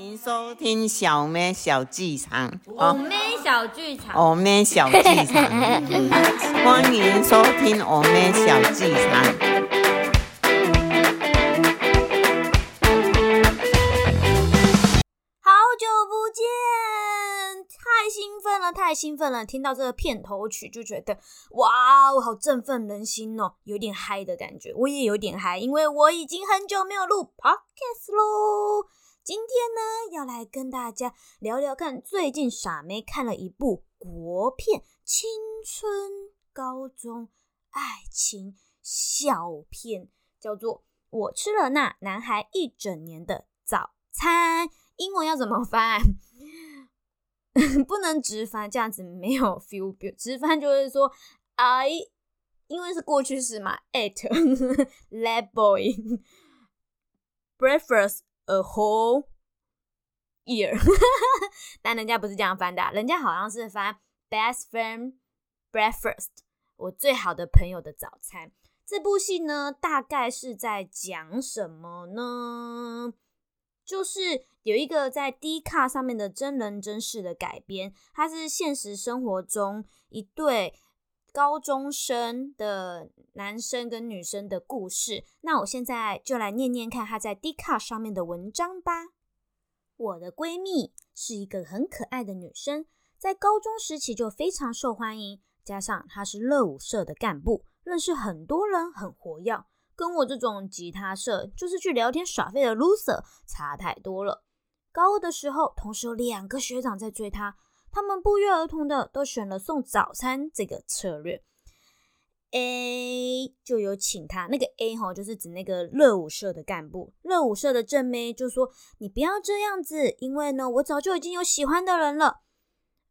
迎收听小妹小剧场。我妹小剧场，我妹小剧场，欢迎收听我妹小剧场。好久不见，太兴奋了，太兴奋了！听到这个片头曲就觉得哇，我好振奋人心哦，有点嗨的感觉。我也有点嗨，因为我已经很久没有录 podcast 喽。今天呢，要来跟大家聊聊看，最近傻妹看了一部国片，青春高中爱情小片，叫做《我吃了那男孩一整年的早餐》。英文要怎么翻？不能直翻，这样子没有 feel。直翻就是说，I，因为是过去式嘛，at that boy breakfast a whole year，但人家不是这样翻的，人家好像是翻 best friend breakfast，我最好的朋友的早餐。这部戏呢，大概是在讲什么呢？就是有一个在 D 卡上面的真人真事的改编，它是现实生活中一对高中生的男生跟女生的故事。那我现在就来念念看他在 D 卡上面的文章吧。我的闺蜜是一个很可爱的女生，在高中时期就非常受欢迎，加上她是乐舞社的干部，认识很多人，很活跃。跟我这种吉他社就是去聊天耍废的 loser 差太多了。高二的时候，同时有两个学长在追她，他们不约而同的都选了送早餐这个策略。A 就有请他，那个 A 哈就是指那个热舞社的干部，热舞社的正妹就说：“你不要这样子，因为呢，我早就已经有喜欢的人了，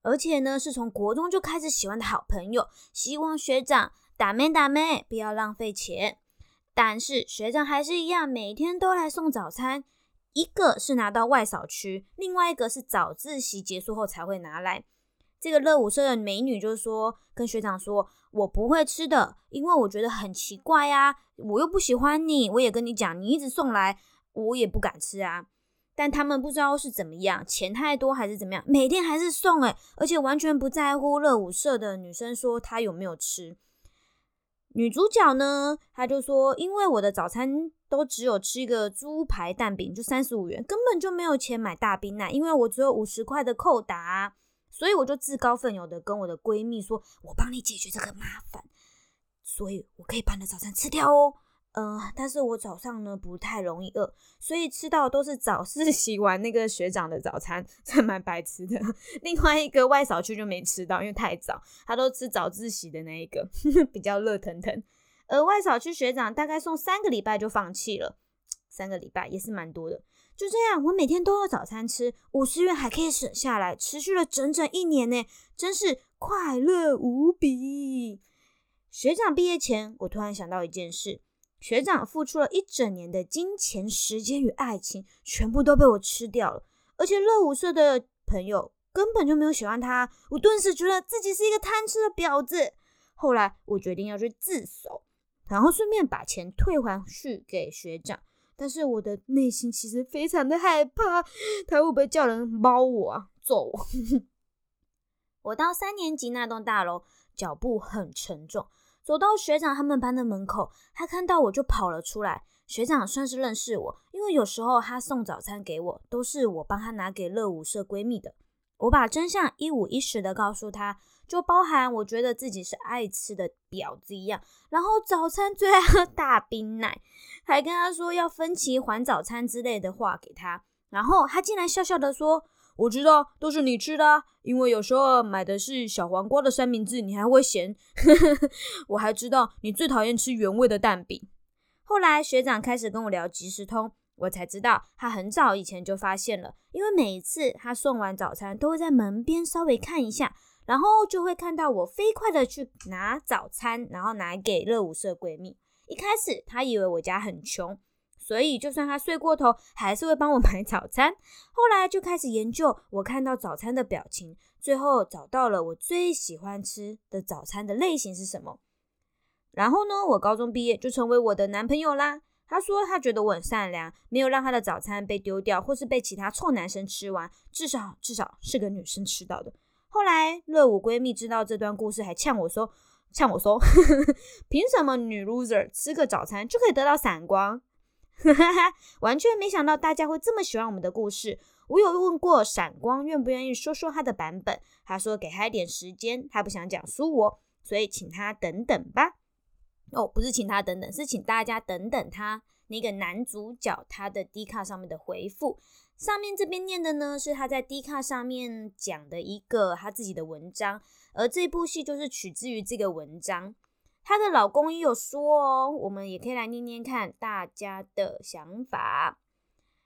而且呢，是从国中就开始喜欢的好朋友，希望学长打妹打妹，不要浪费钱。”但是学长还是一样，每天都来送早餐。一个是拿到外扫区，另外一个是早自习结束后才会拿来。这个热舞社的美女就说：“跟学长说，我不会吃的，因为我觉得很奇怪呀，我又不喜欢你。我也跟你讲，你一直送来，我也不敢吃啊。”但他们不知道是怎么样，钱太多还是怎么样，每天还是送诶，而且完全不在乎热舞社的女生说她有没有吃。女主角呢，她就说：“因为我的早餐都只有吃一个猪排蛋饼，就三十五元，根本就没有钱买大冰奶，因为我只有五十块的扣打，所以我就自告奋勇的跟我的闺蜜说：‘我帮你解决这个麻烦，所以我可以把你的早餐吃掉哦。’嗯，但是我早上呢不太容易饿，所以吃到都是早自 习完那个学长的早餐，这蛮白痴的。另外一个外扫区就没吃到，因为太早，他都吃早自习的那一个，比较热腾腾。而外扫区学长大概送三个礼拜就放弃了，三个礼拜也是蛮多的。就这样，我每天都有早餐吃，五十元还可以省下来，持续了整整一年呢，真是快乐无比。学长毕业前，我突然想到一件事。学长付出了一整年的金钱、时间与爱情，全部都被我吃掉了。而且乐舞社的朋友根本就没有喜欢他，我顿时觉得自己是一个贪吃的婊子。后来我决定要去自首，然后顺便把钱退还去给学长。但是我的内心其实非常的害怕，他会不会叫人猫我啊，揍我？我到三年级那栋大楼，脚步很沉重。走到学长他们班的门口，他看到我就跑了出来。学长算是认识我，因为有时候他送早餐给我，都是我帮他拿给乐舞社闺蜜的。我把真相一五一十的告诉他，就包含我觉得自己是爱吃的婊子一样，然后早餐最爱喝大冰奶，还跟他说要分期还早餐之类的话给他，然后他竟然笑笑的说。我知道都是你吃的，因为有时候买的是小黄瓜的三明治，你还会嫌。我还知道你最讨厌吃原味的蛋饼。后来学长开始跟我聊即时通，我才知道他很早以前就发现了，因为每次他送完早餐都会在门边稍微看一下，然后就会看到我飞快的去拿早餐，然后拿给热舞社闺蜜。一开始他以为我家很穷。所以，就算他睡过头，还是会帮我买早餐。后来就开始研究我看到早餐的表情，最后找到了我最喜欢吃的早餐的类型是什么。然后呢，我高中毕业就成为我的男朋友啦。他说他觉得我很善良，没有让他的早餐被丢掉，或是被其他臭男生吃完，至少至少是个女生吃到的。后来乐舞闺蜜知道这段故事，还呛我说，呛我说，凭什么女 loser 吃个早餐就可以得到闪光？哈 哈完全没想到大家会这么喜欢我们的故事。我有问过闪光愿不愿意说说他的版本，他说给他一点时间，他不想讲输我，所以请他等等吧。哦，不是请他等等，是请大家等等他那个男主角他的 D 卡上面的回复。上面这边念的呢是他在 D 卡上面讲的一个他自己的文章，而这部戏就是取自于这个文章。她的老公也有说哦，我们也可以来念念看大家的想法。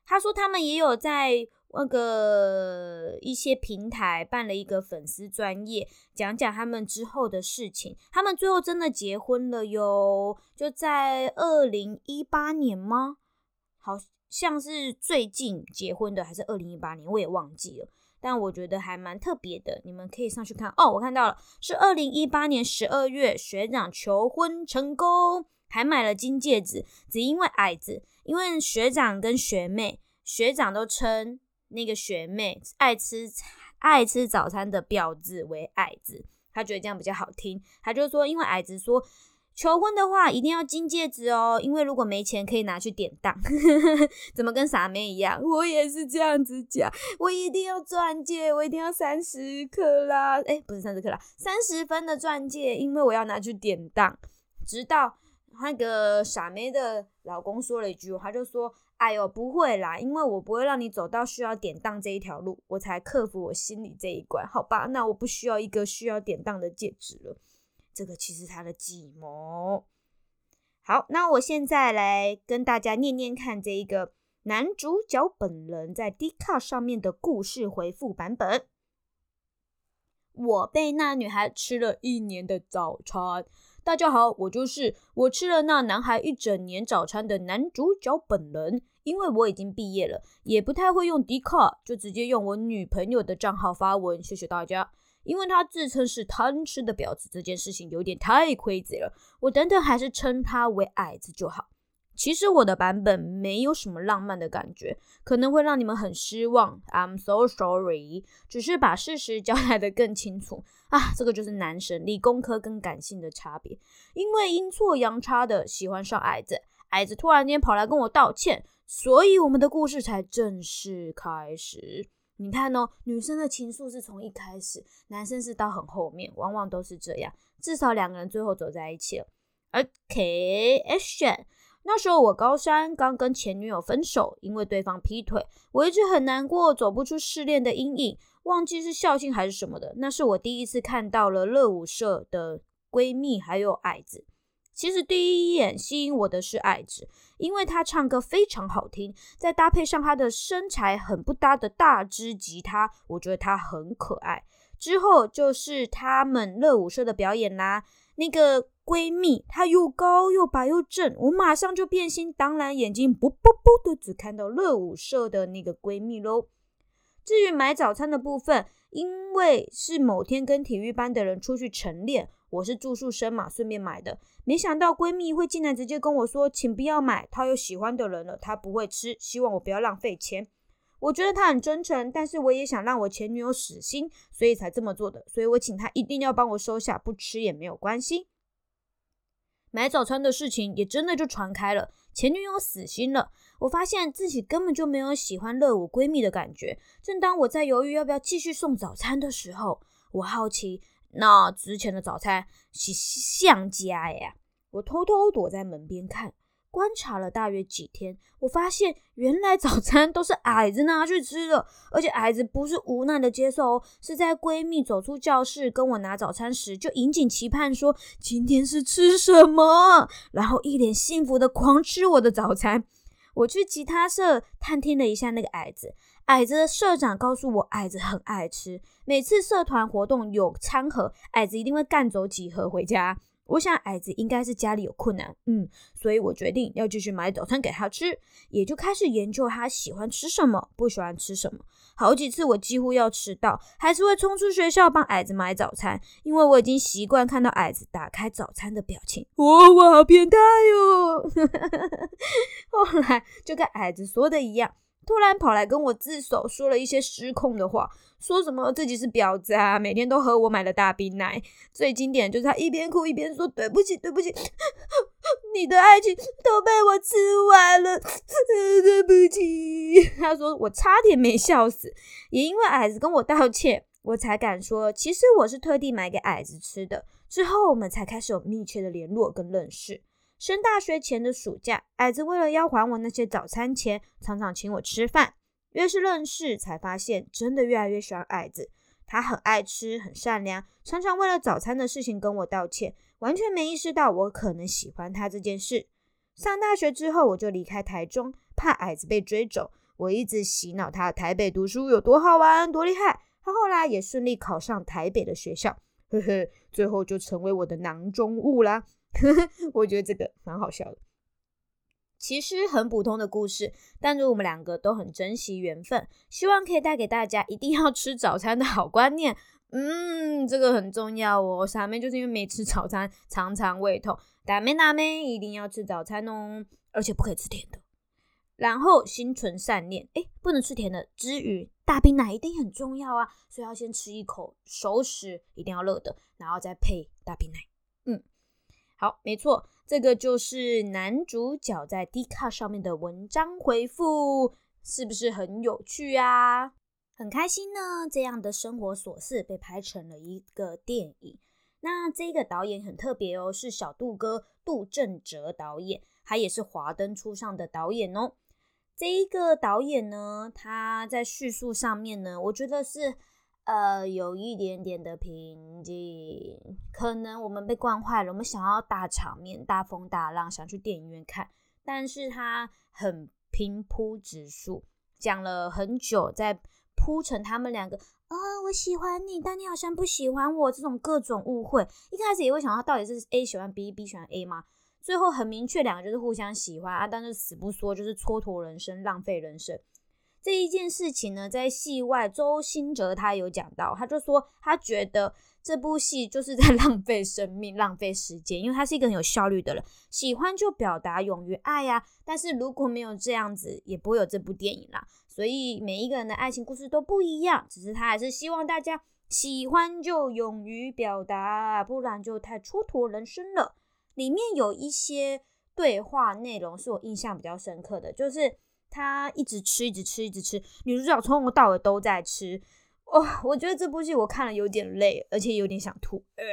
他说他们也有在那个一些平台办了一个粉丝专业，讲讲他们之后的事情。他们最后真的结婚了哟，就在二零一八年吗？好像是最近结婚的，还是二零一八年？我也忘记了。但我觉得还蛮特别的，你们可以上去看哦。我看到了，是二零一八年十二月，学长求婚成功，还买了金戒指，只因为矮子。因为学长跟学妹，学长都称那个学妹爱吃爱吃早餐的婊子为矮子，他觉得这样比较好听。他就说，因为矮子说。求婚的话一定要金戒指哦，因为如果没钱可以拿去典当。怎么跟傻妹一样？我也是这样子讲，我一定要钻戒，我一定要三十克拉，哎，不是三十克拉，三十分的钻戒，因为我要拿去典当。直到那个傻妹的老公说了一句，他就说：“哎呦，不会啦，因为我不会让你走到需要典当这一条路，我才克服我心里这一关，好吧？那我不需要一个需要典当的戒指了。”这个其实他的计谋。好，那我现在来跟大家念念看这一个男主角本人在 D 卡上面的故事回复版本。我被那女孩吃了一年的早餐。大家好，我就是我吃了那男孩一整年早餐的男主角本人。因为我已经毕业了，也不太会用 D 卡，就直接用我女朋友的账号发文。谢谢大家。因为他自称是贪吃的婊子，这件事情有点太 crazy 了。我等等还是称他为矮子就好。其实我的版本没有什么浪漫的感觉，可能会让你们很失望。I'm so sorry，只是把事实 交代的更清楚啊。这个就是男神理工科跟感性的差别。因为阴错阳差的喜欢上矮子，矮子突然间跑来跟我道歉，所以我们的故事才正式开始。你看哦，女生的情愫是从一开始，男生是到很后面，往往都是这样。至少两个人最后走在一起了。OK，Action。那时候我高三，刚跟前女友分手，因为对方劈腿，我一直很难过，走不出失恋的阴影，忘记是校庆还是什么的。那是我第一次看到了乐舞社的闺蜜还有矮子。其实第一眼吸引我的是矮子，因为他唱歌非常好听，再搭配上他的身材很不搭的大支吉他，我觉得他很可爱。之后就是他们乐舞社的表演啦，那个闺蜜她又高又白又正，我马上就变心，当然眼睛啵啵啵的只看到乐舞社的那个闺蜜喽。至于买早餐的部分，因为是某天跟体育班的人出去晨练。我是住宿生嘛，顺便买的。没想到闺蜜会进来直接跟我说：“请不要买，她有喜欢的人了，她不会吃，希望我不要浪费钱。”我觉得她很真诚，但是我也想让我前女友死心，所以才这么做的。所以我请她一定要帮我收下，不吃也没有关系。买早餐的事情也真的就传开了，前女友死心了。我发现自己根本就没有喜欢乐舞闺蜜的感觉。正当我在犹豫要不要继续送早餐的时候，我好奇。那之前的早餐是像家呀，我偷偷躲在门边看，观察了大约几天，我发现原来早餐都是矮子拿去吃的，而且矮子不是无奈的接受，是在闺蜜走出教室跟我拿早餐时，就引颈期盼说今天是吃什么，然后一脸幸福的狂吃我的早餐。我去吉他社探听了一下那个矮子。矮子的社长告诉我，矮子很爱吃，每次社团活动有餐盒，矮子一定会干走几盒回家。我想矮子应该是家里有困难，嗯，所以我决定要继续买早餐给他吃，也就开始研究他喜欢吃什么，不喜欢吃什么。好几次我几乎要迟到，还是会冲出学校帮矮子买早餐，因为我已经习惯看到矮子打开早餐的表情。哇，我好变态哟！后来就跟矮子说的一样。突然跑来跟我自首，说了一些失控的话，说什么自己是婊子啊，每天都喝我买的大冰奶。最经典就是他一边哭一边说：“对不起，对不起，你的爱情都被我吃完了，对不起。”他说我差点没笑死，也因为矮子跟我道歉，我才敢说其实我是特地买给矮子吃的。之后我们才开始有密切的联络跟认识。升大学前的暑假，矮子为了要还我那些早餐钱，常常请我吃饭。越是认识，才发现真的越来越喜欢矮子。他很爱吃，很善良，常常为了早餐的事情跟我道歉，完全没意识到我可能喜欢他这件事。上大学之后，我就离开台中，怕矮子被追走。我一直洗脑他台北读书有多好玩、多厉害。他后来也顺利考上台北的学校，呵呵，最后就成为我的囊中物啦。我觉得这个蛮好笑的。其实很普通的故事，但是我们两个都很珍惜缘分，希望可以带给大家一定要吃早餐的好观念。嗯，这个很重要哦。傻妹就是因为没吃早餐，常常胃痛。大妹大妹一定要吃早餐哦，而且不可以吃甜的。然后心存善念，哎，不能吃甜的。之余，大冰奶一定很重要啊，所以要先吃一口熟食，一定要热的，然后再配大冰奶。好，没错，这个就是男主角在 D 卡上面的文章回复，是不是很有趣啊？很开心呢，这样的生活琐事被拍成了一个电影。那这个导演很特别哦，是小杜哥杜正哲导演，他也是华灯初上的导演哦。这一个导演呢，他在叙述上面呢，我觉得是。呃，有一点点的平静，可能我们被惯坏了，我们想要大场面、大风大浪，想去电影院看，但是他很平铺直述，讲了很久，在铺陈他们两个啊，我喜欢你，但你好像不喜欢我，这种各种误会，一开始也会想到到底是 A 喜欢 B，B 喜欢 A 吗？最后很明确，两个就是互相喜欢啊，但是死不说，就是蹉跎人生，浪费人生。这一件事情呢，在戏外，周星哲他有讲到，他就说他觉得这部戏就是在 浪费生命、浪费时间，因为他是一个很有效率的人，喜欢就表达，勇于爱呀。但是如果没有这样子，也不会有这部电影啦。所以每一个人的爱情故事都不一样，只是他还是希望大家喜欢就勇于表达，不然就太蹉跎人生了。里面有一些对话内容是我印象比较深刻的，就是。他一直吃，一直吃，一直吃。女主角从头到尾都在吃。哦，我觉得这部戏我看了有点累，而且有点想吐。呃，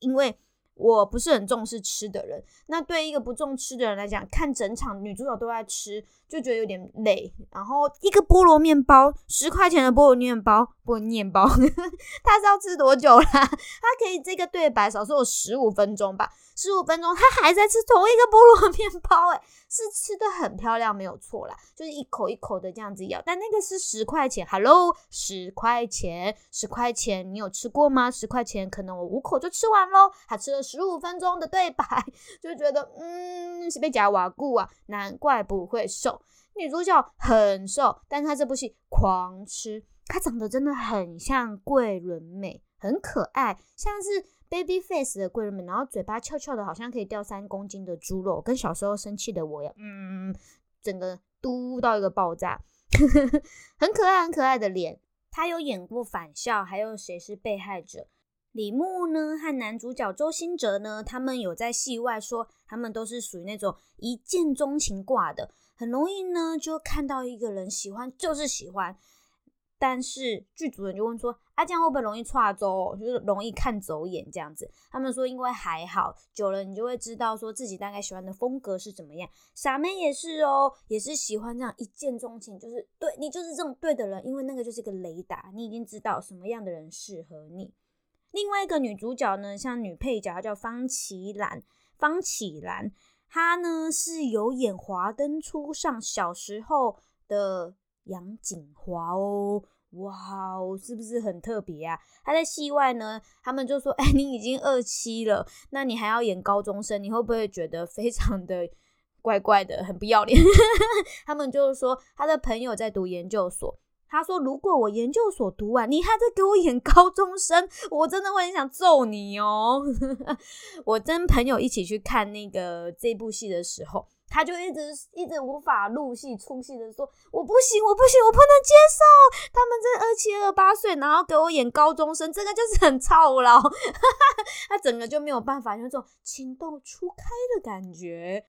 因为我不是很重视吃的人。那对一个不重吃的人来讲，看整场女主角都在吃，就觉得有点累。然后一个菠萝面包，十块钱的菠萝面包，菠萝面包，他是要吃多久啦？他可以这个对白少说有十五分钟吧。十五分钟，他还在吃同一个菠萝面包，哎，是吃的很漂亮，没有错啦，就是一口一口的这样子咬。但那个是十块钱，Hello，十块钱，十块钱，你有吃过吗？十块钱，可能我五口就吃完喽。他吃了十五分钟的对白，就觉得，嗯，是被夹瓦固啊，难怪不会瘦。女主角很瘦，但她这部戏狂吃，她长得真的很像桂纶镁，很可爱，像是。baby face 的贵人们，然后嘴巴翘翘的，好像可以掉三公斤的猪肉，跟小时候生气的我一样，嗯，整个嘟到一个爆炸，很可爱很可爱的脸。她有演过《返校》，还有《谁是被害者》。李牧呢和男主角周星哲呢，他们有在戏外说，他们都是属于那种一见钟情挂的，很容易呢就看到一个人喜欢就是喜欢。但是剧组人就问说：“啊这样会不会容易跨走，就是容易看走眼这样子？”他们说：“因为还好，久了你就会知道说自己大概喜欢的风格是怎么样。”傻妹也是哦，也是喜欢这样一见钟情，就是对你就是这种对的人，因为那个就是个雷达，你已经知道什么样的人适合你。另外一个女主角呢，像女配角，叫方绮兰，方绮兰，她呢是有演《华灯初上》小时候的杨景华哦。哇哦，是不是很特别啊？他在戏外呢，他们就说：“哎，你已经二七了，那你还要演高中生，你会不会觉得非常的怪怪的，很不要脸？” 他们就是说，他的朋友在读研究所，他说：“如果我研究所读完，你还在给我演高中生，我真的会很想揍你哦。”我跟朋友一起去看那个这部戏的时候。他就一直一直无法入戏出戏的说：“我不行，我不行，我不能接受他们这二七二八岁，然后给我演高中生，这个就是很操劳。”他整个就没有办法有种情窦初开的感觉。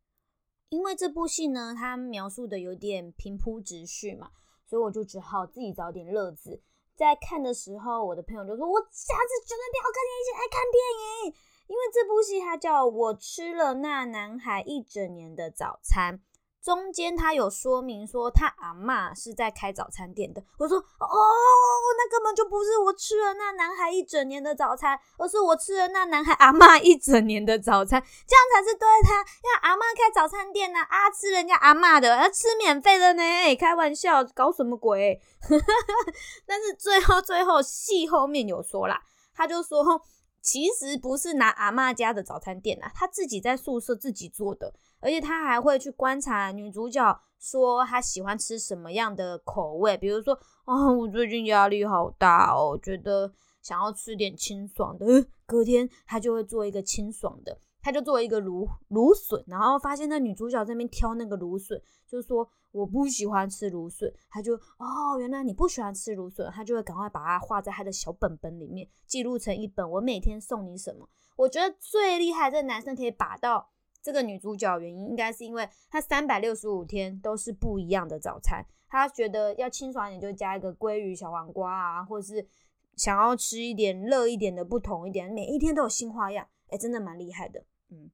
因为这部戏呢，他描述的有点平铺直叙嘛，所以我就只好自己找点乐子。在看的时候，我的朋友就说：“我下次绝对不要跟你一起来看电影。”因为这部戏它叫我吃了那男孩一整年的早餐，中间他有说明说他阿妈是在开早餐店的。我说哦，那根本就不是我吃了那男孩一整年的早餐，而是我吃了那男孩阿妈一整年的早餐，这样才是对他。因为阿妈开早餐店呢，啊吃人家阿妈的，要吃免费的呢，开玩笑，搞什么鬼？但是最后最后戏后面有说啦，他就说。其实不是拿阿妈家的早餐店啊，他自己在宿舍自己做的，而且他还会去观察女主角说她喜欢吃什么样的口味，比如说，啊，我最近压力好大哦，觉得想要吃点清爽的，隔天他就会做一个清爽的。他就做一个芦芦笋，然后发现那女主角在那边挑那个芦笋，就说我不喜欢吃芦笋。他就哦，原来你不喜欢吃芦笋，他就会赶快把它画在他的小本本里面，记录成一本。我每天送你什么？我觉得最厉害，这个男生可以把到这个女主角，原因应该是因为她三百六十五天都是不一样的早餐。她觉得要清爽一点，就加一个鲑鱼、小黄瓜啊，或者是想要吃一点热一点的，不同一点，每一天都有新花样。哎，真的蛮厉害的。嗯，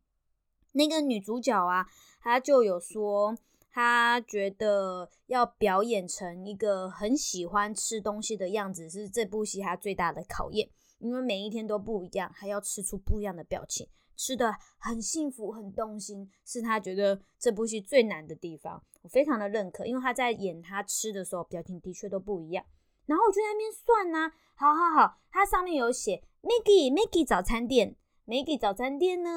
那个女主角啊，她就有说，她觉得要表演成一个很喜欢吃东西的样子，是这部戏她最大的考验，因为每一天都不一样，还要吃出不一样的表情，吃的很幸福、很动心，是他觉得这部戏最难的地方。我非常的认可，因为他在演他吃的时候，表情的确都不一样。然后我就在那边算呢，好好好，它上面有写 Maggie Maggie 早餐店。Maggie 早餐店呢，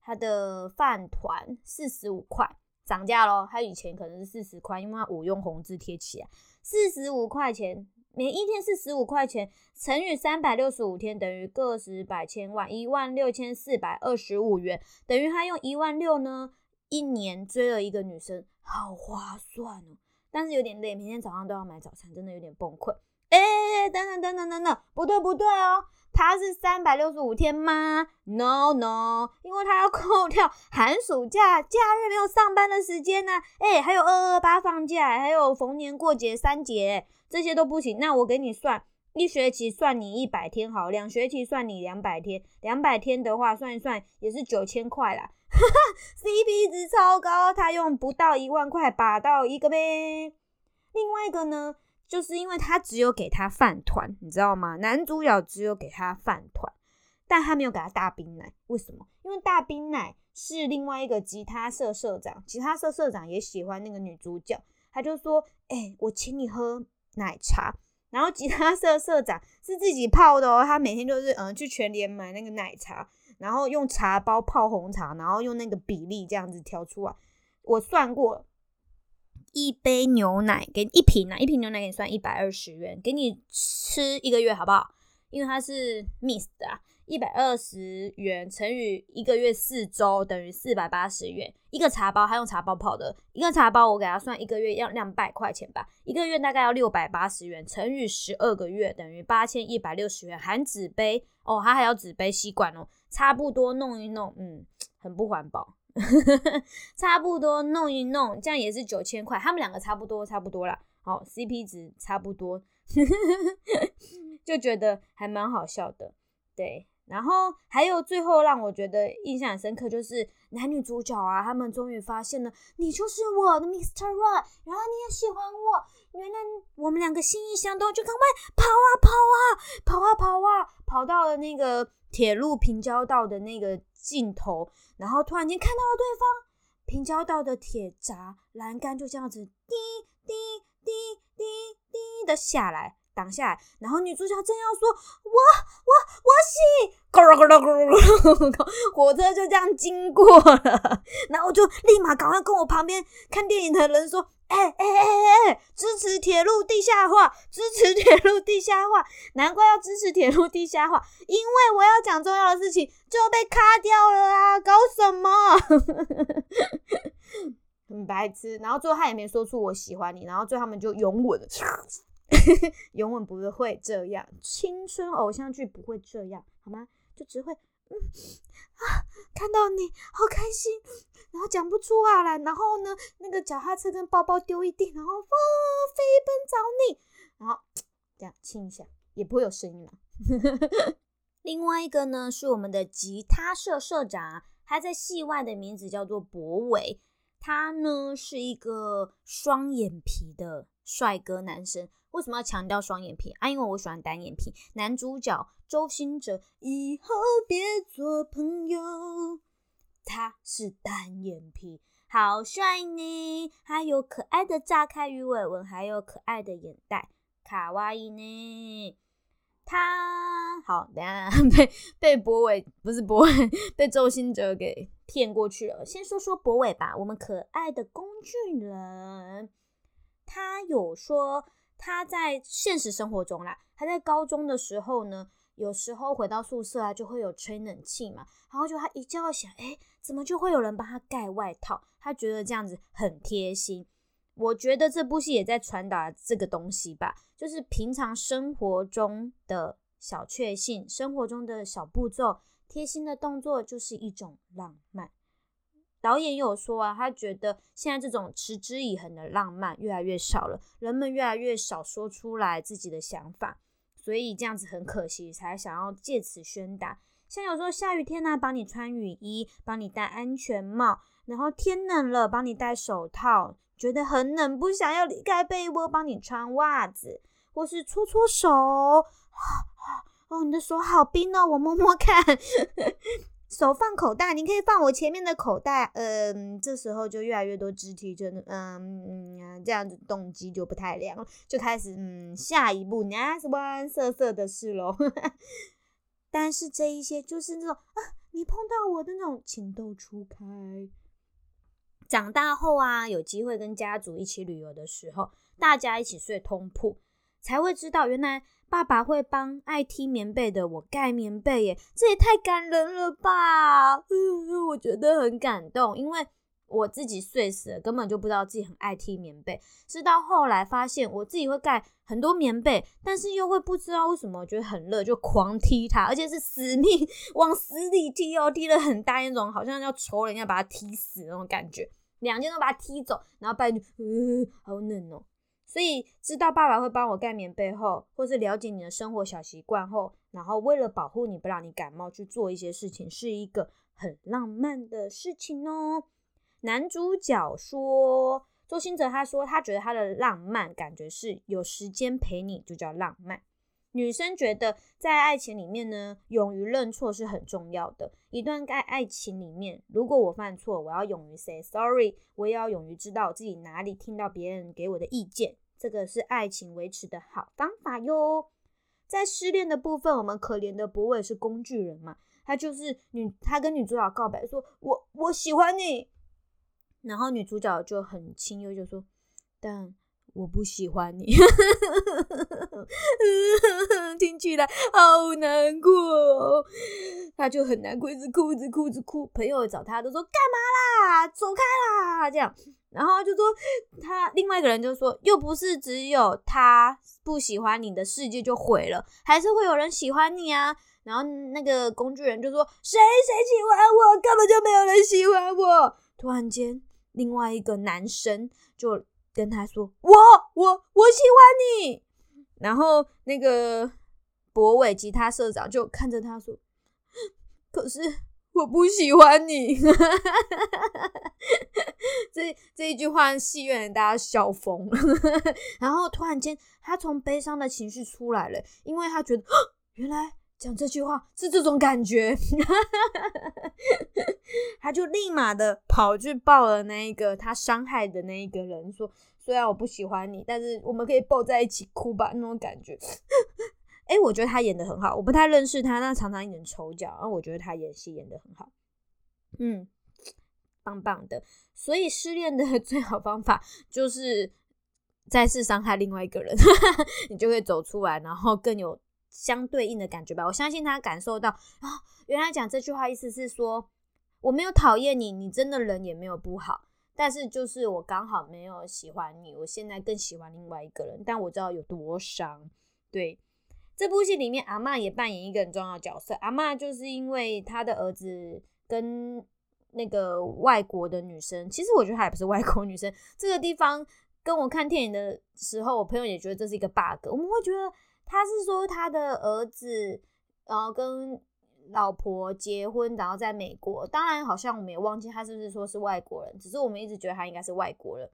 它的饭团四十五块，涨价咯。它以前可能是四十块，因为它五用红字贴起来，四十五块钱，每一天是十五块钱，乘以三百六十五天，等于个十百千万一万六千四百二十五元，等于他用一万六呢，一年追了一个女生，好划算哦。但是有点累，每天早上都要买早餐，真的有点崩溃。哎，等等等等等等，不对不对哦。他是三百六十五天吗？No No，因为他要扣掉寒暑假、假日没有上班的时间呢。哎，还有二二八放假，还有逢年过节三节，这些都不行。那我给你算，一学期算你一百天好，两学期算你两百天。两百天的话，算一算也是九千块啦。CP 值超高，他用不到一万块把到一个呗。另外一个呢？就是因为他只有给他饭团，你知道吗？男主角只有给他饭团，但他没有给他大冰奶。为什么？因为大冰奶是另外一个吉他社社长，吉他社社长也喜欢那个女主角，他就说：“哎，我请你喝奶茶。”然后吉他社 社长是自己泡的哦，他每天就是嗯去全联买那个奶茶，然后用茶包泡红茶，然后用那个比例这样子调出来。我算过。一杯牛奶给一瓶奶，一瓶牛奶给你算一百二十元，给你吃一个月好不好？因为它是 miss 的，一百二十元乘以一个月四周等于四百八十元。一个茶包，他用茶包泡的，一个茶包我给他算一个月要两百块钱吧，一个月大概要六百八十元，乘以十二个月等于八千一百六十元，含纸杯哦，他还要纸杯吸管哦，差不多弄一弄，嗯，很不环保。差不多弄一弄，这样也是九千块。他们两个差不多，差不多啦。好，CP 值差不多，就觉得还蛮好笑的。对，然后还有最后让我觉得印象很深刻，就是男女主角啊，他们终于发现了，你就是我的 Mr. Right，原来你也喜欢我，原来我们两个心意相通，就赶快跑啊跑啊跑啊跑啊，跑到了那个铁路平交道的那个尽头。然后突然间看到了对方，平交道的铁闸栏杆就这样子滴滴滴滴滴的下来，挡下来。然后女主角正要说“我我我洗”，咕噜咕噜咕噜咕噜，火车就这样经过了。然后我就立马赶快跟我旁边看电影的人说：“哎哎哎哎，支持铁路地下化，支持铁路地下化！难怪要支持铁路地下化，因为我要讲重要的事情就被卡掉了啊！搞什么？” 很白痴，然后最后他也没说出我喜欢你，然后最后他们就拥吻了。永远不会这样，青春偶像剧不会这样，好吗？就只会嗯啊，看到你好开心，然后讲不出话来，然后呢，那个脚踏车跟包包丢一地，然后哇飞奔找你，然后这样亲一下，也不会有声音了。另外一个呢，是我们的吉他社社长，他在戏外的名字叫做博伟。他呢是一个双眼皮的帅哥男生，为什么要强调双眼皮啊？因为我喜欢单眼皮。男主角周星哲，以后别做朋友，他是单眼皮，好帅呢！还有可爱的炸开鱼尾纹，还有可爱的眼袋，卡哇伊呢。他好，等下 被被博伟不是博伟，被周星哲给骗过去了。先说说博伟吧，我们可爱的工具人，他有说他在现实生活中啦，他在高中的时候呢，有时候回到宿舍啊，就会有吹冷气嘛，然后就他一觉醒，哎，怎么就会有人帮他盖外套？他觉得这样子很贴心。我觉得这部戏也在传达这个东西吧，就是平常生活中的小确幸，生活中的小步骤，贴心的动作就是一种浪漫。导演有说啊，他觉得现在这种持之以恒的浪漫越来越少了，人们越来越少说出来自己的想法，所以这样子很可惜，才想要借此宣达。像有时候下雨天呢，帮你穿雨衣，帮你戴安全帽，然后天冷了，帮你戴手套。觉得很冷，不想要离开被窝，帮你穿袜子，或是搓搓手。哦，你的手好冰哦，我摸摸看。手放口袋，你可以放我前面的口袋。嗯，这时候就越来越多肢体，真的，嗯，这样子动机就不太良，就开始嗯，下一步 next one 色色的事喽。但是这一些就是那种啊，你碰到我的那种情窦初开。长大后啊，有机会跟家族一起旅游的时候，大家一起睡通铺，才会知道原来爸爸会帮爱踢棉被的我盖棉被耶，这也太感人了吧！嗯，我觉得很感动，因为我自己睡死了，根本就不知道自己很爱踢棉被，是到后来发现我自己会盖很多棉被，但是又会不知道为什么觉得很热，就狂踢它，而且是死命往死里踢哦，踢了很大那种，好像要仇人要把它踢死那种感觉。两件都把它踢走，然后爸就，嗯，好冷哦。所以知道爸爸会帮我盖棉被后，或是了解你的生活小习惯后，然后为了保护你不让你感冒去做一些事情，是一个很浪漫的事情哦。男主角说，周星哲他说他觉得他的浪漫感觉是有时间陪你就叫浪漫。女生觉得，在爱情里面呢，勇于认错是很重要的。一段爱爱情里面，如果我犯错，我要勇于 say sorry，我也要勇于知道自己哪里听到别人给我的意见，这个是爱情维持的好方法哟。在失恋的部分，我们可怜的博伟是工具人嘛，他就是女，他跟女主角告白说：“我我喜欢你。”然后女主角就很轻悠就说：“但。”我不喜欢你，听起来好难过。他就很难过，一直哭，一直哭，一直哭。朋友找他都说干嘛啦，走开啦，这样。然后就说他另外一个人就说，又不是只有他不喜欢你的世界就毁了，还是会有人喜欢你啊。然后那个工具人就说，谁谁喜欢我，根本就没有人喜欢我。突然间，另外一个男生就。跟他说：“我我我喜欢你。”然后那个博伟吉他社长就看着他说：“ 可是我不喜欢你。”这这一句话，戏院大家笑疯了。然后突然间，他从悲伤的情绪出来了，因为他觉得 原来。讲这句话是这种感觉，他就立马的跑去抱了那一个他伤害的那一个人，说虽然我不喜欢你，但是我们可以抱在一起哭吧，那种感觉。哎，我觉得他演的很好，我不太认识他，那常常演丑角，然后我觉得他演戏演的很好。嗯，棒棒的。所以失恋的 最好方法就是再次伤害另外一个人，你就会走出来，然后更有相对应的感觉吧。我相信他感受到啊，原来讲这句话意思是说，我没有讨厌你，你真的人也没有不好，但是就是我刚好没有喜欢你，我现在更喜欢另外一个人，但我知道有多伤。对，这部戏里面阿妈也扮演一个很重要的角色，阿妈就是因为他的儿子跟。那个外国的女生，其实我觉得她也不是外国女生。这个地方跟我看电影的时候，我朋友也觉得这是一个 bug。我们会觉得他是说他的儿子，然后跟老婆结婚，然后在美国。当然，好像我们也忘记他是不是说是外国人，只是我们一直觉得他应该是外国人，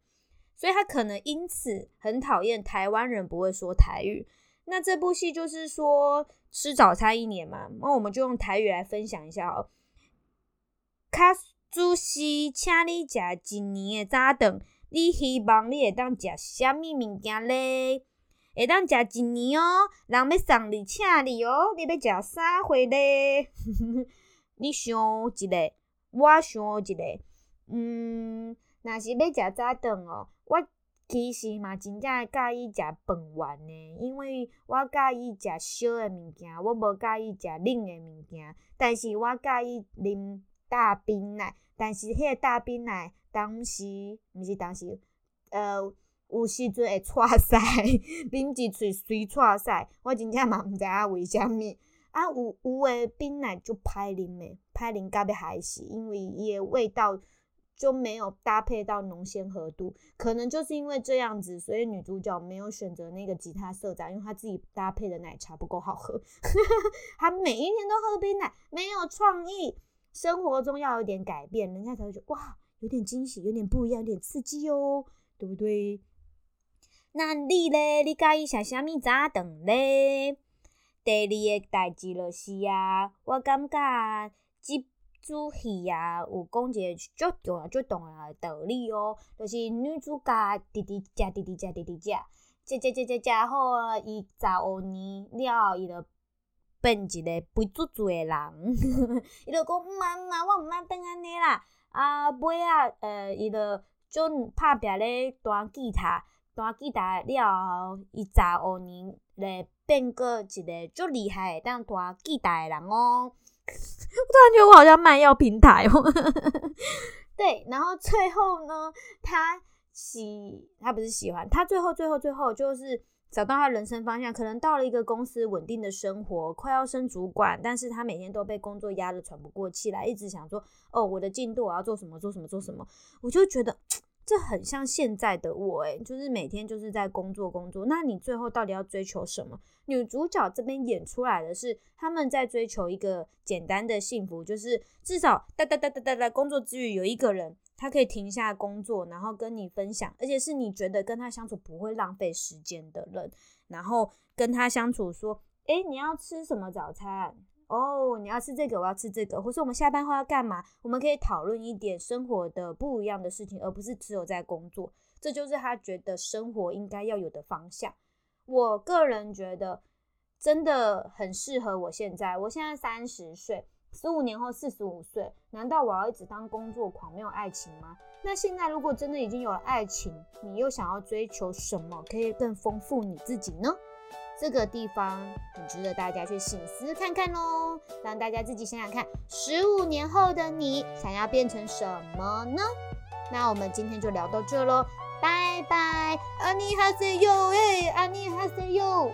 所以他可能因此很讨厌台湾人不会说台语。那这部戏就是说吃早餐一年嘛，那我们就用台语来分享一下哦。卡主席，请你食一年的早顿，你希望你会当食虾米物件咧？会当食一年哦，人要送你请你哦，你要食啥货咧？你想一个，我想一个。嗯，若是要食早顿哦，其实嘛真正介意食饭圆呢，因为我介意食烧诶物件，我无介意食冷诶物件，但是我介意啉。大冰奶，但是迄个大冰奶当时毋是当时，呃，有时阵会错塞，啉一喙水错塞，我真正嘛毋知影为虾米。啊，有有诶冰奶就歹啉诶，歹啉甲要害死，因为伊诶味道就没有搭配到浓鲜和度，可能就是因为这样子，所以女主角没有选择那个吉他色长，因为她自己搭配的奶茶不够好喝，她每一天都喝冰奶，没有创意。生活中要有点改变，人家才会觉得哇，有点惊喜，有点不一样，有点刺激哦，对不对？那你咧，你介意食啥物早顿咧？第二个代志就是啊，我感觉这主戏啊，有讲一个足重要、足重要的道理哦，就是女主角直直食、直直食、直直食，食食食食食好啊，伊十五年了后，伊就。变一个肥嘟嘟的人，伊就讲毋啊毋啊，我毋通当安尼啦。啊尾啊，呃，伊就就拍拼咧弹吉他，弹吉他了后，伊十五年咧变过一个足厉害当弹吉他诶人哦。我 突然觉得我好像卖药平台哦。对，然后最后呢，他喜他不是喜欢他，最后最后最后就是。找到他人生方向，可能到了一个公司稳定的生活，快要升主管，但是他每天都被工作压得喘不过气来，一直想说，哦，我的进度我要做什么，做什么，做什么，我就觉得这很像现在的我，诶，就是每天就是在工作工作。那你最后到底要追求什么？女主角这边演出来的是他们在追求一个简单的幸福，就是至少哒哒哒哒哒哒工作之余有一个人。他可以停下工作，然后跟你分享，而且是你觉得跟他相处不会浪费时间的人，然后跟他相处说，诶，你要吃什么早餐？哦，你要吃这个，我要吃这个，或是我们下班后要干嘛？我们可以讨论一点生活的不一样的事情，而不是只有在工作。这就是他觉得生活应该要有的方向。我个人觉得真的很适合我现在，我现在三十岁。十五年后四十五岁，难道我要一直当工作狂，没有爱情吗？那现在如果真的已经有了爱情，你又想要追求什么，可以更丰富你自己呢？这个地方很值得大家去醒思看看哦，让大家自己想想看，十五年后的你想要变成什么呢？那我们今天就聊到这喽，拜拜，阿尼哈塞哟，哎，阿尼哈塞哟。